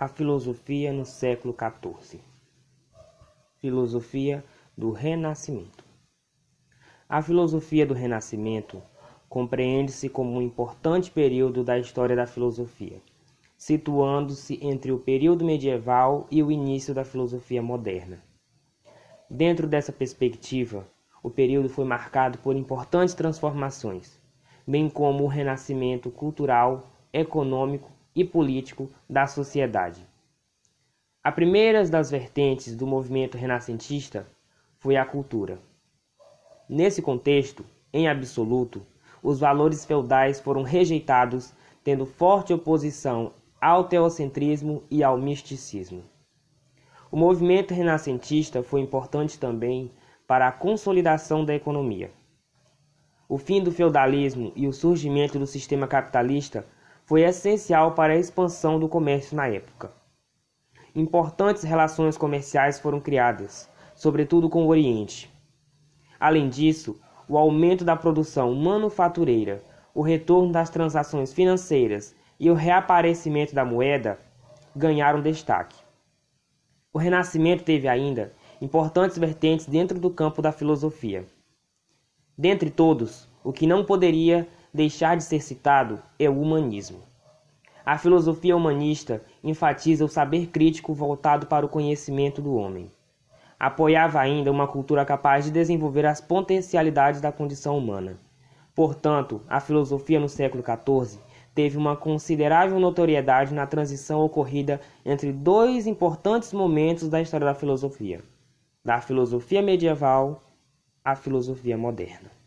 A filosofia no século XIV. Filosofia do Renascimento. A filosofia do Renascimento compreende-se como um importante período da história da filosofia, situando-se entre o período medieval e o início da filosofia moderna. Dentro dessa perspectiva, o período foi marcado por importantes transformações, bem como o renascimento cultural, econômico e político da sociedade. A primeira das vertentes do movimento renascentista foi a cultura. Nesse contexto, em absoluto, os valores feudais foram rejeitados, tendo forte oposição ao teocentrismo e ao misticismo. O movimento renascentista foi importante também para a consolidação da economia. O fim do feudalismo e o surgimento do sistema capitalista foi essencial para a expansão do comércio na época. Importantes relações comerciais foram criadas, sobretudo com o Oriente. Além disso, o aumento da produção manufatureira, o retorno das transações financeiras e o reaparecimento da moeda ganharam destaque. O Renascimento teve ainda importantes vertentes dentro do campo da filosofia. Dentre todos, o que não poderia deixar de ser citado é o humanismo. A filosofia humanista enfatiza o saber crítico voltado para o conhecimento do homem. Apoiava ainda uma cultura capaz de desenvolver as potencialidades da condição humana. Portanto, a filosofia no século XIV teve uma considerável notoriedade na transição ocorrida entre dois importantes momentos da história da filosofia: da filosofia medieval à filosofia moderna.